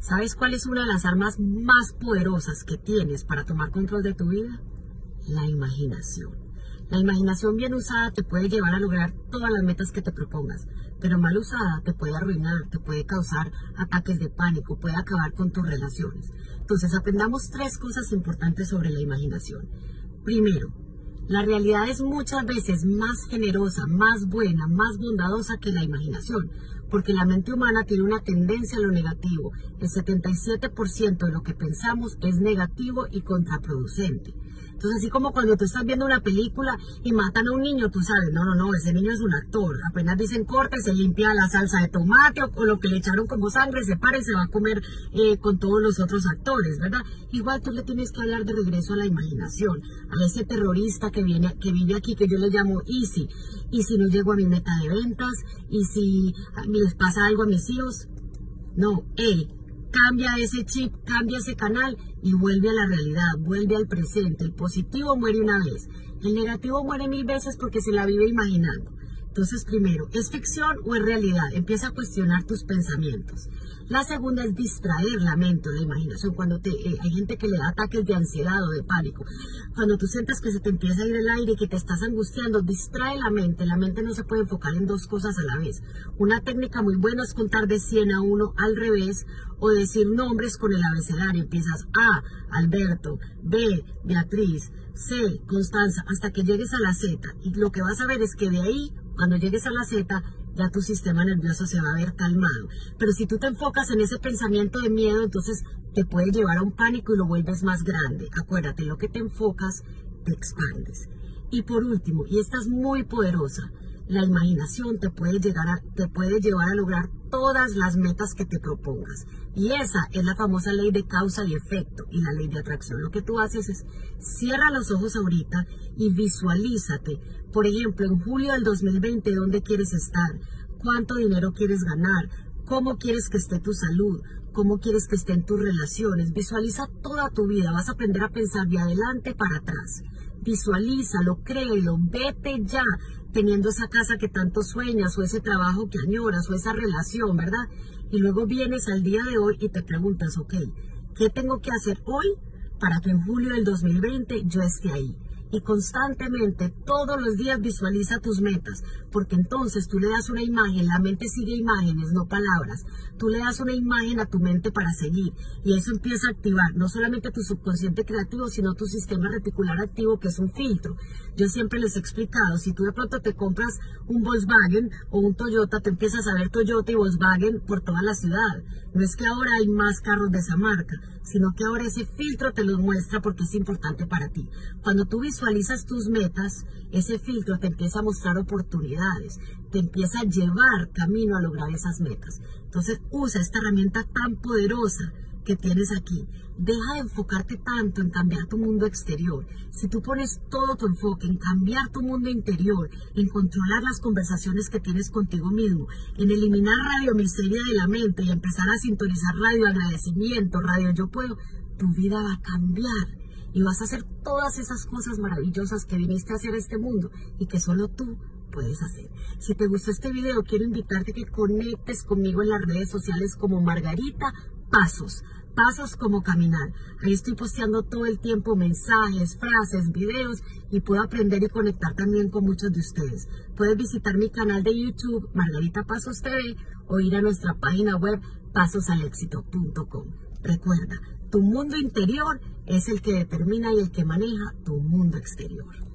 ¿Sabes cuál es una de las armas más poderosas que tienes para tomar control de tu vida? La imaginación. La imaginación bien usada te puede llevar a lograr todas las metas que te propongas, pero mal usada te puede arruinar, te puede causar ataques de pánico, puede acabar con tus relaciones. Entonces aprendamos tres cosas importantes sobre la imaginación. Primero, la realidad es muchas veces más generosa, más buena, más bondadosa que la imaginación, porque la mente humana tiene una tendencia a lo negativo. El 77% de lo que pensamos es negativo y contraproducente. Entonces, así como cuando tú estás viendo una película y matan a un niño, tú sabes, no, no, no, ese niño es un actor. Apenas dicen corte, se limpia la salsa de tomate o, lo que le echaron como sangre, se para y se va a comer eh, con todos los otros actores, ¿verdad? Igual tú le tienes que hablar de regreso a la imaginación, a ese terrorista que viene, que vive aquí, que yo le llamo Easy. Y si no llego a mi meta de ventas, y si les pasa algo a mis hijos, no, él cambia ese chip, cambia ese canal y vuelve a la realidad, vuelve al presente. El positivo muere una vez, el negativo muere mil veces porque se la vive imaginando. Entonces, primero, ¿es ficción o es realidad? Empieza a cuestionar tus pensamientos. La segunda es distraer la mente la imaginación. Cuando te, eh, hay gente que le da ataques de ansiedad o de pánico. Cuando tú sientas que se te empieza a ir el aire, y que te estás angustiando, distrae la mente. La mente no se puede enfocar en dos cosas a la vez. Una técnica muy buena es contar de 100 a 1 al revés o decir nombres con el abecedario. Empiezas A, Alberto, B, Beatriz, C, Constanza, hasta que llegues a la Z. Y lo que vas a ver es que de ahí cuando llegues a la Z, ya tu sistema nervioso se va a ver calmado. Pero si tú te enfocas en ese pensamiento de miedo, entonces te puede llevar a un pánico y lo vuelves más grande. Acuérdate, lo que te enfocas, te expandes. Y por último, y esta es muy poderosa, la imaginación te puede, llevar a lograr todas las metas que te propongas. Y esa es la famosa ley de causa y efecto y la ley de atracción. Lo que tú haces es cierra los ojos ahorita y visualízate. Por ejemplo, en julio del 2020, ¿dónde quieres estar? ¿Cuánto dinero quieres ganar? ¿Cómo quieres que esté tu salud? ¿Cómo quieres que estén tus relaciones? Visualiza toda tu vida. Vas a aprender a pensar de adelante para atrás. Visualízalo, créelo, vete ya teniendo esa casa que tanto sueñas o ese trabajo que añoras o esa relación, ¿verdad? Y luego vienes al día de hoy y te preguntas, ok, ¿qué tengo que hacer hoy para que en julio del 2020 yo esté ahí? Y constantemente todos los días visualiza tus metas, porque entonces tú le das una imagen, la mente sigue imágenes, no palabras, tú le das una imagen a tu mente para seguir y eso empieza a activar no solamente tu subconsciente creativo, sino tu sistema reticular activo que es un filtro. Yo siempre les he explicado, si tú de pronto te compras un Volkswagen o un Toyota, te empiezas a ver Toyota y Volkswagen por toda la ciudad. No es que ahora hay más carros de esa marca, sino que ahora ese filtro te los muestra porque es importante para ti. Cuando tú visualizas tus metas, ese filtro te empieza a mostrar oportunidades, te empieza a llevar camino a lograr esas metas. Entonces usa esta herramienta tan poderosa que tienes aquí. Deja de enfocarte tanto en cambiar tu mundo exterior. Si tú pones todo tu enfoque en cambiar tu mundo interior, en controlar las conversaciones que tienes contigo mismo, en eliminar radio miseria de la mente y empezar a sintonizar radio agradecimiento, radio yo puedo, tu vida va a cambiar y vas a hacer todas esas cosas maravillosas que viniste a hacer este mundo y que solo tú puedes hacer. Si te gustó este video, quiero invitarte a que conectes conmigo en las redes sociales como Margarita Pasos pasos como caminar. Ahí estoy posteando todo el tiempo mensajes, frases, videos y puedo aprender y conectar también con muchos de ustedes. Puedes visitar mi canal de YouTube, Margarita Pasos TV, o ir a nuestra página web pasosalexito.com. Recuerda, tu mundo interior es el que determina y el que maneja tu mundo exterior.